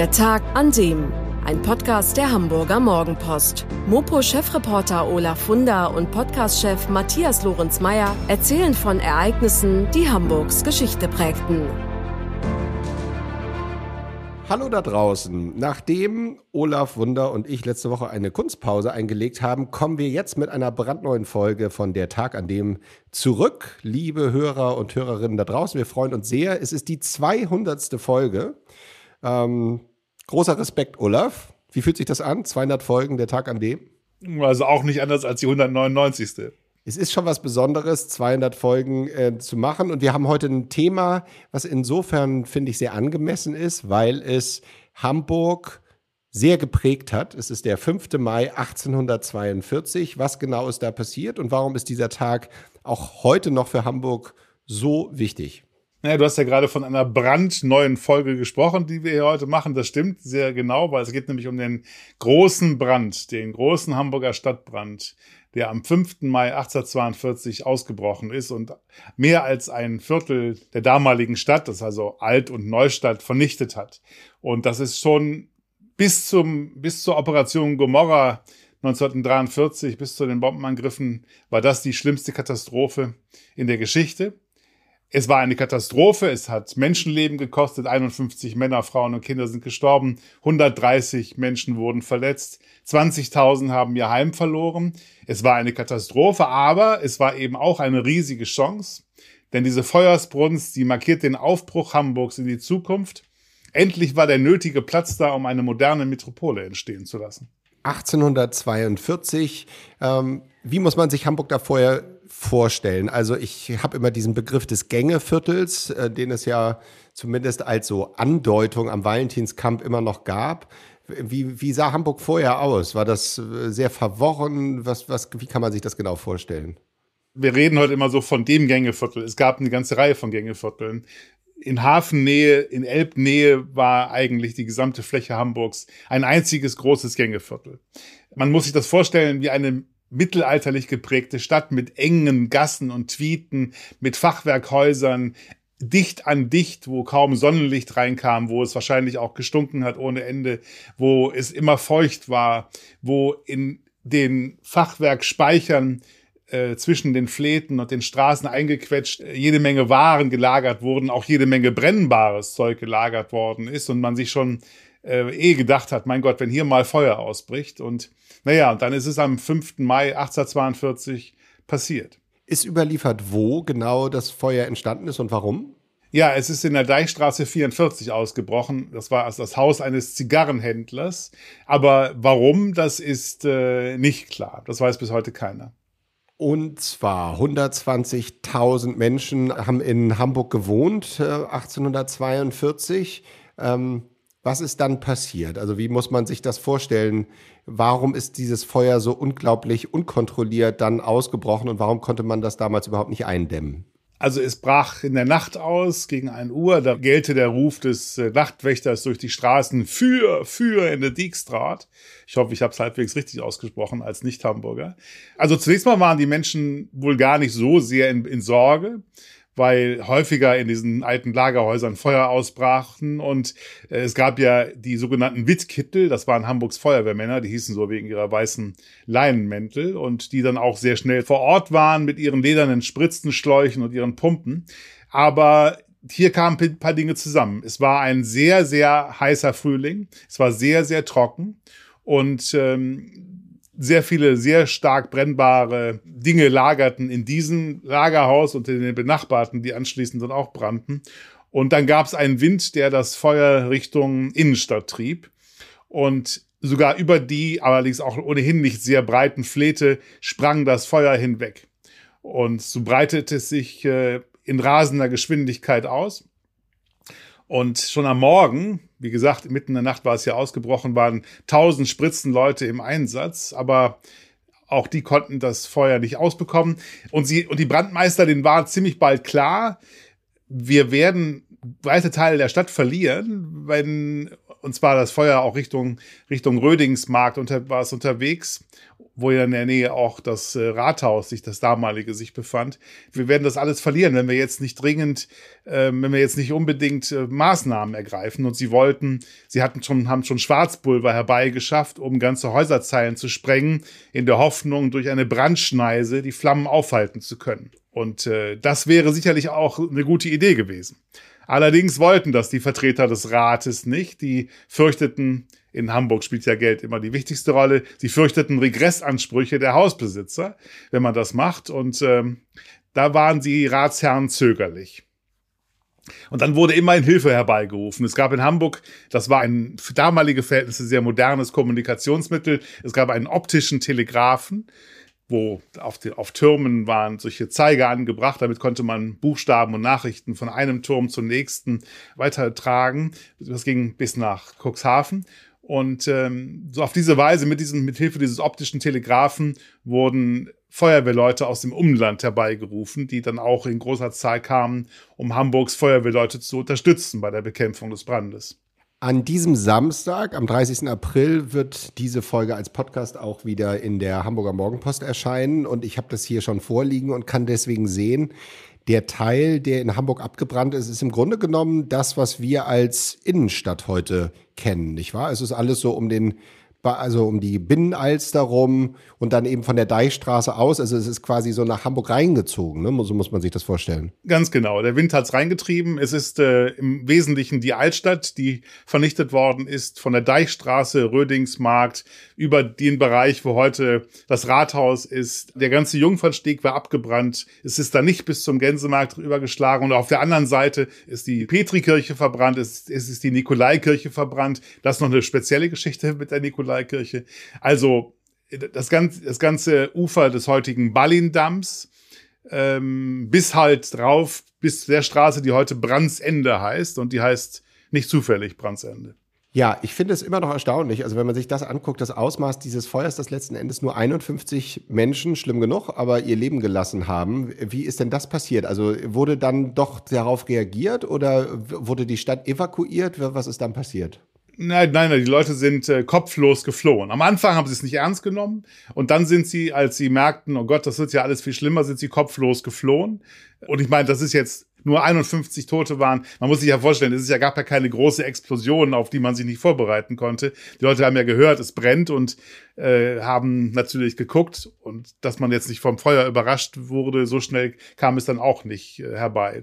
Der Tag an dem. Ein Podcast der Hamburger Morgenpost. Mopo-Chefreporter Olaf Funder und Podcast-Chef Matthias Lorenz-Meyer erzählen von Ereignissen, die Hamburgs Geschichte prägten. Hallo da draußen. Nachdem Olaf Wunder und ich letzte Woche eine Kunstpause eingelegt haben, kommen wir jetzt mit einer brandneuen Folge von Der Tag an dem zurück. Liebe Hörer und Hörerinnen da draußen, wir freuen uns sehr. Es ist die 200. Folge. Ähm, großer Respekt, Olaf. Wie fühlt sich das an? 200 Folgen, Der Tag an dem? Also auch nicht anders als die 199 es ist schon was Besonderes, 200 Folgen äh, zu machen. Und wir haben heute ein Thema, was insofern, finde ich, sehr angemessen ist, weil es Hamburg sehr geprägt hat. Es ist der 5. Mai 1842. Was genau ist da passiert und warum ist dieser Tag auch heute noch für Hamburg so wichtig? Naja, du hast ja gerade von einer brandneuen Folge gesprochen, die wir hier heute machen. Das stimmt sehr genau, weil es geht nämlich um den großen Brand, den großen Hamburger Stadtbrand, der am 5. Mai 1842 ausgebrochen ist und mehr als ein Viertel der damaligen Stadt, das also Alt- und Neustadt, vernichtet hat. Und das ist schon bis zum, bis zur Operation Gomorra 1943, bis zu den Bombenangriffen, war das die schlimmste Katastrophe in der Geschichte. Es war eine Katastrophe, es hat Menschenleben gekostet, 51 Männer, Frauen und Kinder sind gestorben, 130 Menschen wurden verletzt, 20.000 haben ihr Heim verloren. Es war eine Katastrophe, aber es war eben auch eine riesige Chance, denn diese Feuersbrunst, die markiert den Aufbruch Hamburgs in die Zukunft. Endlich war der nötige Platz da, um eine moderne Metropole entstehen zu lassen. 1842. Ähm, wie muss man sich Hamburg da vorher vorstellen? Also ich habe immer diesen Begriff des Gängeviertels, äh, den es ja zumindest als so Andeutung am Valentinskamp immer noch gab. Wie, wie sah Hamburg vorher aus? War das äh, sehr verworren? Was, was, wie kann man sich das genau vorstellen? Wir reden heute immer so von dem Gängeviertel. Es gab eine ganze Reihe von Gängevierteln in Hafennähe, in Elbnähe war eigentlich die gesamte Fläche Hamburgs ein einziges großes Gängeviertel. Man muss sich das vorstellen wie eine mittelalterlich geprägte Stadt mit engen Gassen und Tweeten, mit Fachwerkhäusern, dicht an dicht, wo kaum Sonnenlicht reinkam, wo es wahrscheinlich auch gestunken hat ohne Ende, wo es immer feucht war, wo in den Fachwerkspeichern äh, zwischen den Fläten und den Straßen eingequetscht, äh, jede Menge Waren gelagert wurden, auch jede Menge brennbares Zeug gelagert worden ist und man sich schon äh, eh gedacht hat, mein Gott, wenn hier mal Feuer ausbricht. Und naja, und dann ist es am 5. Mai 1842 passiert. Ist überliefert, wo genau das Feuer entstanden ist und warum? Ja, es ist in der Deichstraße 44 ausgebrochen. Das war das Haus eines Zigarrenhändlers. Aber warum, das ist äh, nicht klar. Das weiß bis heute keiner. Und zwar 120.000 Menschen haben in Hamburg gewohnt, äh, 1842. Ähm, was ist dann passiert? Also wie muss man sich das vorstellen? Warum ist dieses Feuer so unglaublich unkontrolliert dann ausgebrochen und warum konnte man das damals überhaupt nicht eindämmen? Also es brach in der Nacht aus gegen ein Uhr. Da gellte der Ruf des äh, Nachtwächters durch die Straßen für, für in der Dijkstraat. Ich hoffe, ich habe es halbwegs richtig ausgesprochen als Nicht-Hamburger. Also zunächst mal waren die Menschen wohl gar nicht so sehr in, in Sorge weil häufiger in diesen alten Lagerhäusern Feuer ausbrachen und äh, es gab ja die sogenannten Wittkittel, das waren Hamburgs Feuerwehrmänner, die hießen so wegen ihrer weißen Leinenmäntel und die dann auch sehr schnell vor Ort waren mit ihren ledernen Spritzenschläuchen und ihren Pumpen. Aber hier kamen ein paar Dinge zusammen. Es war ein sehr, sehr heißer Frühling. Es war sehr, sehr trocken. Und ähm, sehr viele sehr stark brennbare Dinge lagerten in diesem Lagerhaus und in den benachbarten, die anschließend dann auch brannten. Und dann gab es einen Wind, der das Feuer Richtung Innenstadt trieb. Und sogar über die, allerdings auch ohnehin nicht sehr breiten Fläte, sprang das Feuer hinweg. Und so breitete es sich äh, in rasender Geschwindigkeit aus. Und schon am Morgen, wie gesagt, mitten in der Nacht war es ja ausgebrochen, waren tausend Spritzenleute im Einsatz, aber auch die konnten das Feuer nicht ausbekommen. Und sie, und die Brandmeister, denen war ziemlich bald klar, wir werden weite Teile der Stadt verlieren, wenn, und zwar das Feuer auch Richtung, Richtung Rödingsmarkt unter, war es unterwegs, wo ja in der Nähe auch das äh, Rathaus sich das damalige sich befand. Wir werden das alles verlieren, wenn wir jetzt nicht dringend, äh, wenn wir jetzt nicht unbedingt äh, Maßnahmen ergreifen. Und sie wollten, sie hatten schon, haben schon Schwarzpulver herbeigeschafft, um ganze Häuserzeilen zu sprengen, in der Hoffnung, durch eine Brandschneise die Flammen aufhalten zu können. Und äh, das wäre sicherlich auch eine gute Idee gewesen. Allerdings wollten das die Vertreter des Rates nicht. Die fürchteten, in Hamburg spielt ja Geld immer die wichtigste Rolle. Sie fürchteten Regressansprüche der Hausbesitzer, wenn man das macht. Und ähm, da waren die Ratsherren zögerlich. Und dann wurde immer in Hilfe herbeigerufen. Es gab in Hamburg, das war ein für damalige Verhältnisse sehr modernes Kommunikationsmittel, es gab einen optischen Telegraphen, wo auf, die, auf Türmen waren solche Zeiger angebracht. Damit konnte man Buchstaben und Nachrichten von einem Turm zum nächsten weitertragen. Das ging bis nach Cuxhaven. Und ähm, so auf diese Weise, mit, diesem, mit Hilfe dieses optischen Telegraphen, wurden Feuerwehrleute aus dem Umland herbeigerufen, die dann auch in großer Zahl kamen, um Hamburgs Feuerwehrleute zu unterstützen bei der Bekämpfung des Brandes. An diesem Samstag, am 30. April, wird diese Folge als Podcast auch wieder in der Hamburger Morgenpost erscheinen. Und ich habe das hier schon vorliegen und kann deswegen sehen, der Teil, der in Hamburg abgebrannt ist, ist im Grunde genommen das, was wir als Innenstadt heute kennen, nicht wahr? Es ist alles so um den also um die Binnenalster rum und dann eben von der Deichstraße aus. Also es ist quasi so nach Hamburg reingezogen, ne? so muss man sich das vorstellen. Ganz genau. Der Wind hat es reingetrieben. Es ist äh, im Wesentlichen die Altstadt, die vernichtet worden ist, von der Deichstraße, Rödingsmarkt, über den Bereich, wo heute das Rathaus ist. Der ganze Jungfernsteg war abgebrannt. Es ist da nicht bis zum Gänsemarkt übergeschlagen. Und auf der anderen Seite ist die Petrikirche verbrannt, es, es ist die Nikolaikirche verbrannt. Das ist noch eine spezielle Geschichte mit der Nikolaikirche. Nikolaikirche. Also das ganze, das ganze Ufer des heutigen Ballindamms ähm, bis halt drauf, bis der Straße, die heute Brandsende heißt und die heißt nicht zufällig Brandsende. Ja, ich finde es immer noch erstaunlich. Also wenn man sich das anguckt, das Ausmaß dieses Feuers, das letzten Endes nur 51 Menschen, schlimm genug, aber ihr Leben gelassen haben. Wie ist denn das passiert? Also wurde dann doch darauf reagiert oder wurde die Stadt evakuiert? Was ist dann passiert? Nein, nein, die Leute sind äh, kopflos geflohen. Am Anfang haben sie es nicht ernst genommen und dann sind sie, als sie merkten, oh Gott, das wird ja alles viel schlimmer, sind sie kopflos geflohen. Und ich meine, das ist jetzt nur 51 Tote waren. Man muss sich ja vorstellen, es ist ja gab ja keine große Explosion, auf die man sich nicht vorbereiten konnte. Die Leute haben ja gehört, es brennt und äh, haben natürlich geguckt und dass man jetzt nicht vom Feuer überrascht wurde, so schnell kam es dann auch nicht äh, herbei.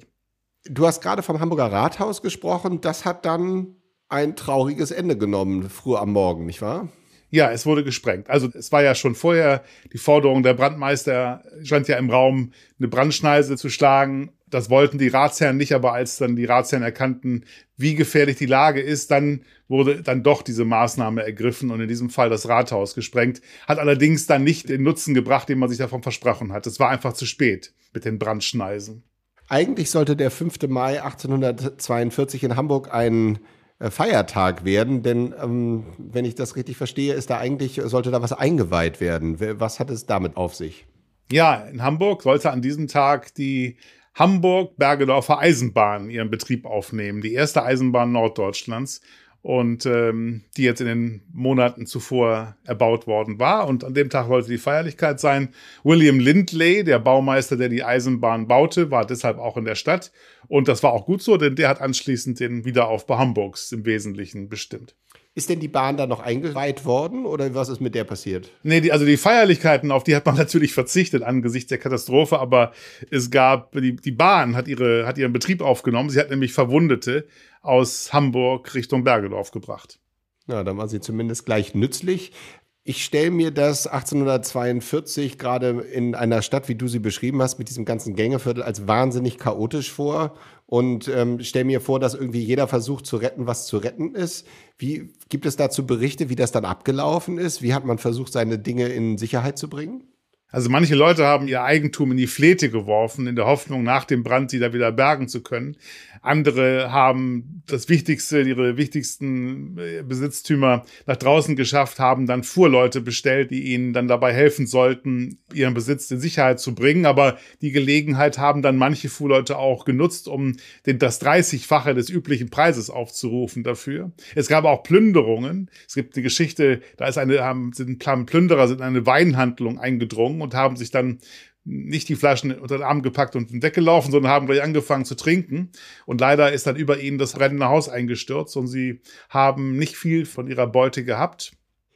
Du hast gerade vom Hamburger Rathaus gesprochen. Das hat dann ein trauriges Ende genommen, früh am Morgen, nicht wahr? Ja, es wurde gesprengt. Also es war ja schon vorher die Forderung der Brandmeister, stand ja im Raum, eine Brandschneise zu schlagen. Das wollten die Ratsherren nicht, aber als dann die Ratsherren erkannten, wie gefährlich die Lage ist, dann wurde dann doch diese Maßnahme ergriffen und in diesem Fall das Rathaus gesprengt. Hat allerdings dann nicht den Nutzen gebracht, den man sich davon versprochen hat. Es war einfach zu spät mit den Brandschneisen. Eigentlich sollte der 5. Mai 1842 in Hamburg ein Feiertag werden, denn ähm, wenn ich das richtig verstehe, ist da eigentlich, sollte da was eingeweiht werden. Was hat es damit auf sich? Ja, in Hamburg sollte an diesem Tag die Hamburg-Bergedorfer Eisenbahn ihren Betrieb aufnehmen, die erste Eisenbahn Norddeutschlands und ähm, die jetzt in den Monaten zuvor erbaut worden war. Und an dem Tag sollte die Feierlichkeit sein. William Lindley, der Baumeister, der die Eisenbahn baute, war deshalb auch in der Stadt. Und das war auch gut so, denn der hat anschließend den Wiederaufbau Hamburgs im Wesentlichen bestimmt. Ist denn die Bahn da noch eingeweiht worden oder was ist mit der passiert? Nee, die, also die Feierlichkeiten, auf die hat man natürlich verzichtet angesichts der Katastrophe, aber es gab, die, die Bahn hat, ihre, hat ihren Betrieb aufgenommen. Sie hat nämlich Verwundete aus Hamburg Richtung Bergedorf gebracht. Ja, dann war sie zumindest gleich nützlich. Ich stelle mir das 1842 gerade in einer Stadt, wie du sie beschrieben hast, mit diesem ganzen Gängeviertel als wahnsinnig chaotisch vor und ähm, stelle mir vor, dass irgendwie jeder versucht zu retten, was zu retten ist. Wie gibt es dazu Berichte, wie das dann abgelaufen ist? Wie hat man versucht, seine Dinge in Sicherheit zu bringen? Also manche Leute haben ihr Eigentum in die Flete geworfen, in der Hoffnung, nach dem Brand sie da wieder bergen zu können. Andere haben das Wichtigste, ihre wichtigsten äh, Besitztümer nach draußen geschafft, haben dann Fuhrleute bestellt, die ihnen dann dabei helfen sollten, ihren Besitz in Sicherheit zu bringen. Aber die Gelegenheit haben dann manche Fuhrleute auch genutzt, um den, das 30-fache des üblichen Preises aufzurufen dafür. Es gab auch Plünderungen. Es gibt eine Geschichte, da ist eine, haben, sind Plünderer sind in eine Weinhandlung eingedrungen und haben sich dann nicht die Flaschen unter den Arm gepackt und weggelaufen, sondern haben gleich angefangen zu trinken. Und leider ist dann über ihnen das brennende Haus eingestürzt und sie haben nicht viel von ihrer Beute gehabt.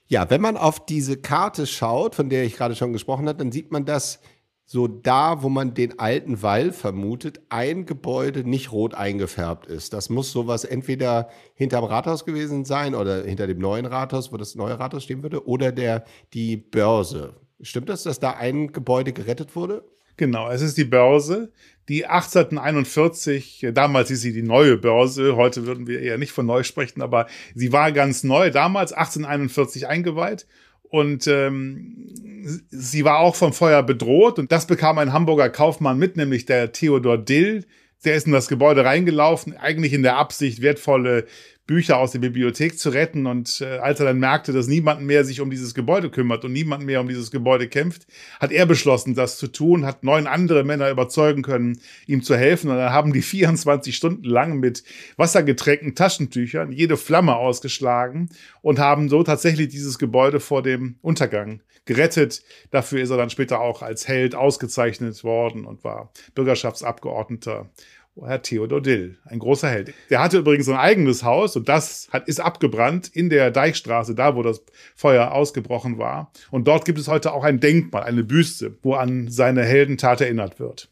Ja, wenn man auf diese Karte schaut, von der ich gerade schon gesprochen habe, dann sieht man, dass so da, wo man den alten Wall vermutet, ein Gebäude nicht rot eingefärbt ist. Das muss sowas entweder hinterm Rathaus gewesen sein oder hinter dem neuen Rathaus, wo das neue Rathaus stehen würde, oder der, die Börse. Stimmt das, dass da ein Gebäude gerettet wurde? Genau, es ist die Börse, die 1841, damals ist sie die neue Börse, heute würden wir eher nicht von neu sprechen, aber sie war ganz neu, damals 1841 eingeweiht und ähm, sie war auch vom Feuer bedroht und das bekam ein Hamburger Kaufmann mit, nämlich der Theodor Dill, der ist in das Gebäude reingelaufen, eigentlich in der Absicht, wertvolle Bücher aus der Bibliothek zu retten. Und äh, als er dann merkte, dass niemand mehr sich um dieses Gebäude kümmert und niemand mehr um dieses Gebäude kämpft, hat er beschlossen, das zu tun, hat neun andere Männer überzeugen können, ihm zu helfen. Und dann haben die 24 Stunden lang mit wassergetränkten Taschentüchern jede Flamme ausgeschlagen und haben so tatsächlich dieses Gebäude vor dem Untergang gerettet. Dafür ist er dann später auch als Held ausgezeichnet worden und war Bürgerschaftsabgeordneter Herr Theodor Dill, ein großer Held. Der hatte übrigens ein eigenes Haus und das hat, ist abgebrannt in der Deichstraße, da wo das Feuer ausgebrochen war. Und dort gibt es heute auch ein Denkmal, eine Büste, wo an seine Heldentat erinnert wird.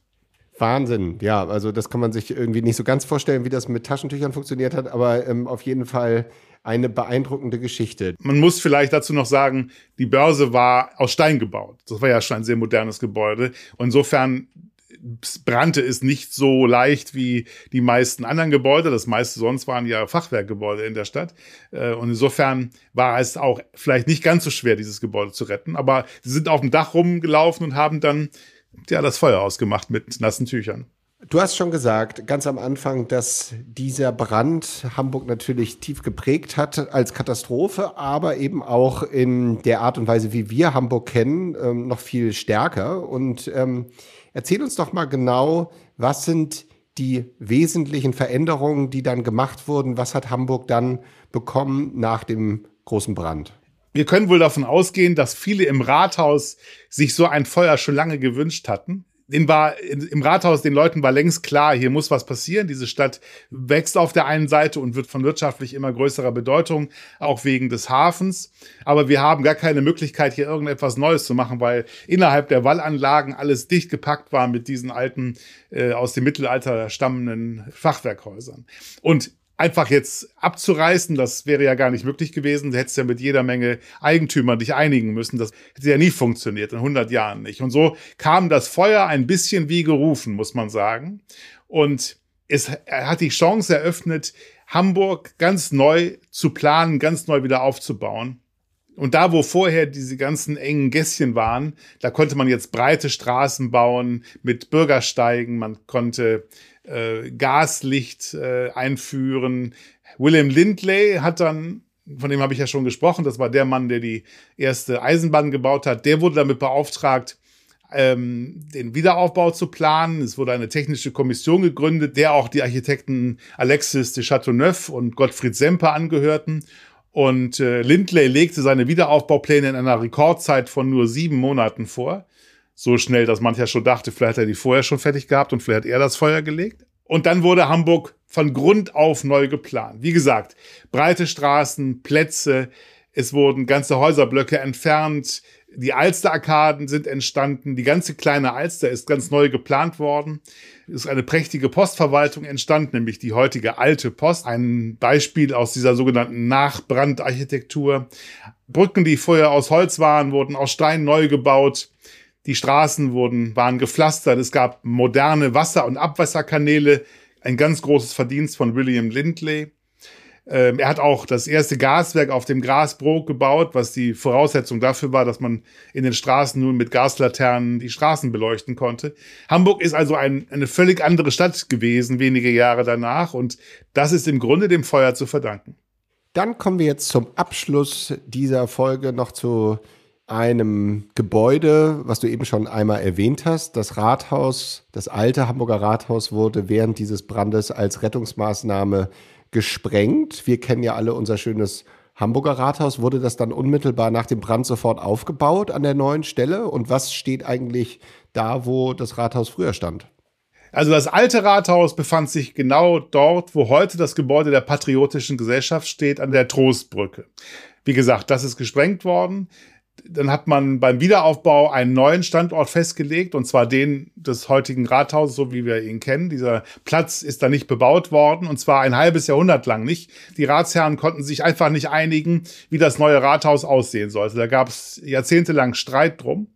Wahnsinn, ja, also das kann man sich irgendwie nicht so ganz vorstellen, wie das mit Taschentüchern funktioniert hat, aber ähm, auf jeden Fall eine beeindruckende Geschichte. Man muss vielleicht dazu noch sagen, die Börse war aus Stein gebaut. Das war ja schon ein sehr modernes Gebäude. insofern brannte es nicht so leicht wie die meisten anderen Gebäude. Das meiste sonst waren ja Fachwerkgebäude in der Stadt. Äh, und insofern war es auch vielleicht nicht ganz so schwer, dieses Gebäude zu retten. Aber sie sind auf dem Dach rumgelaufen und haben dann ja das Feuer ausgemacht mit nassen Tüchern. Du hast schon gesagt, ganz am Anfang, dass dieser Brand Hamburg natürlich tief geprägt hat als Katastrophe, aber eben auch in der Art und Weise, wie wir Hamburg kennen, ähm, noch viel stärker. Und ähm, Erzähl uns doch mal genau, was sind die wesentlichen Veränderungen, die dann gemacht wurden? Was hat Hamburg dann bekommen nach dem großen Brand? Wir können wohl davon ausgehen, dass viele im Rathaus sich so ein Feuer schon lange gewünscht hatten den war im Rathaus den Leuten war längst klar, hier muss was passieren. Diese Stadt wächst auf der einen Seite und wird von wirtschaftlich immer größerer Bedeutung, auch wegen des Hafens. Aber wir haben gar keine Möglichkeit, hier irgendetwas Neues zu machen, weil innerhalb der Wallanlagen alles dicht gepackt war mit diesen alten, äh, aus dem Mittelalter stammenden Fachwerkhäusern. Und einfach jetzt abzureißen, das wäre ja gar nicht möglich gewesen. Du hättest ja mit jeder Menge Eigentümer dich einigen müssen. Das hätte ja nie funktioniert, in 100 Jahren nicht. Und so kam das Feuer ein bisschen wie gerufen, muss man sagen. Und es hat die Chance eröffnet, Hamburg ganz neu zu planen, ganz neu wieder aufzubauen. Und da, wo vorher diese ganzen engen Gässchen waren, da konnte man jetzt breite Straßen bauen mit Bürgersteigen, man konnte äh, Gaslicht äh, einführen. William Lindley hat dann, von dem habe ich ja schon gesprochen, das war der Mann, der die erste Eisenbahn gebaut hat, der wurde damit beauftragt, ähm, den Wiederaufbau zu planen. Es wurde eine technische Kommission gegründet, der auch die Architekten Alexis de Chateauneuf und Gottfried Semper angehörten. Und äh, Lindley legte seine Wiederaufbaupläne in einer Rekordzeit von nur sieben Monaten vor so schnell, dass mancher schon dachte, vielleicht hat er die vorher schon fertig gehabt und vielleicht hat er das Feuer gelegt. Und dann wurde Hamburg von Grund auf neu geplant. Wie gesagt, breite Straßen, Plätze, es wurden ganze Häuserblöcke entfernt, die Alsterarkaden sind entstanden, die ganze kleine Alster ist ganz neu geplant worden. Es ist eine prächtige Postverwaltung entstanden, nämlich die heutige alte Post. Ein Beispiel aus dieser sogenannten Nachbrandarchitektur. Brücken, die vorher aus Holz waren, wurden aus Stein neu gebaut. Die Straßen wurden, waren gepflastert. Es gab moderne Wasser- und Abwasserkanäle. Ein ganz großes Verdienst von William Lindley. Ähm, er hat auch das erste Gaswerk auf dem Grasbrook gebaut, was die Voraussetzung dafür war, dass man in den Straßen nun mit Gaslaternen die Straßen beleuchten konnte. Hamburg ist also ein, eine völlig andere Stadt gewesen, wenige Jahre danach. Und das ist im Grunde dem Feuer zu verdanken. Dann kommen wir jetzt zum Abschluss dieser Folge noch zu einem Gebäude, was du eben schon einmal erwähnt hast. Das Rathaus, das alte Hamburger Rathaus wurde während dieses Brandes als Rettungsmaßnahme gesprengt. Wir kennen ja alle unser schönes Hamburger Rathaus. Wurde das dann unmittelbar nach dem Brand sofort aufgebaut an der neuen Stelle? Und was steht eigentlich da, wo das Rathaus früher stand? Also das alte Rathaus befand sich genau dort, wo heute das Gebäude der Patriotischen Gesellschaft steht, an der Trostbrücke. Wie gesagt, das ist gesprengt worden dann hat man beim Wiederaufbau einen neuen Standort festgelegt, und zwar den des heutigen Rathauses, so wie wir ihn kennen. Dieser Platz ist da nicht bebaut worden, und zwar ein halbes Jahrhundert lang nicht. Die Ratsherren konnten sich einfach nicht einigen, wie das neue Rathaus aussehen sollte. Da gab es jahrzehntelang Streit drum.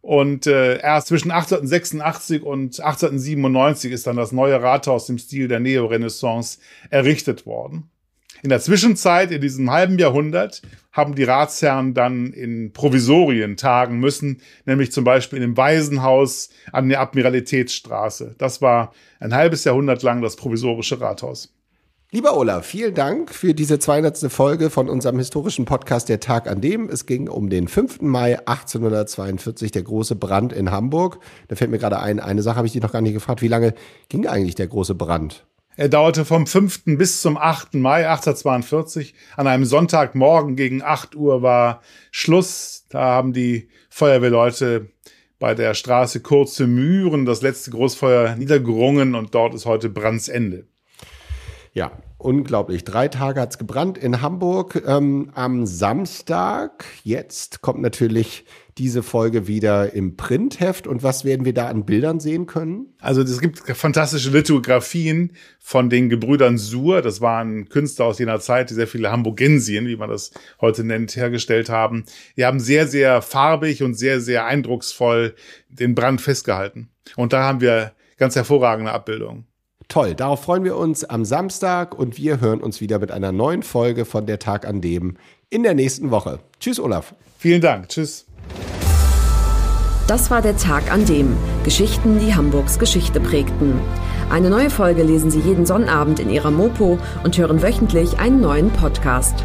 Und äh, erst zwischen 1886 und 1897 ist dann das neue Rathaus im Stil der Neorenaissance errichtet worden. In der Zwischenzeit, in diesem halben Jahrhundert, haben die Ratsherren dann in Provisorien tagen müssen, nämlich zum Beispiel in dem Waisenhaus an der Admiralitätsstraße. Das war ein halbes Jahrhundert lang das provisorische Rathaus. Lieber Olaf, vielen Dank für diese 200. Folge von unserem historischen Podcast Der Tag an dem. Es ging um den 5. Mai 1842, der große Brand in Hamburg. Da fällt mir gerade ein, eine Sache habe ich dich noch gar nicht gefragt. Wie lange ging eigentlich der große Brand? Er dauerte vom 5. bis zum 8. Mai 1842. An einem Sonntagmorgen gegen 8 Uhr war Schluss. Da haben die Feuerwehrleute bei der Straße Kurze Mühren das letzte Großfeuer niedergerungen und dort ist heute Brandsende. Ja, unglaublich. Drei Tage hat's gebrannt in Hamburg. Ähm, am Samstag, jetzt kommt natürlich diese Folge wieder im Printheft. Und was werden wir da an Bildern sehen können? Also es gibt fantastische Lithografien von den Gebrüdern Suhr. Das waren Künstler aus jener Zeit, die sehr viele Hamburgensien, wie man das heute nennt, hergestellt haben. Die haben sehr, sehr farbig und sehr, sehr eindrucksvoll den Brand festgehalten. Und da haben wir ganz hervorragende Abbildungen. Toll, darauf freuen wir uns am Samstag und wir hören uns wieder mit einer neuen Folge von Der Tag an dem in der nächsten Woche. Tschüss, Olaf. Vielen Dank. Tschüss. Das war der Tag an dem Geschichten, die Hamburgs Geschichte prägten. Eine neue Folge lesen Sie jeden Sonnabend in Ihrer Mopo und hören wöchentlich einen neuen Podcast.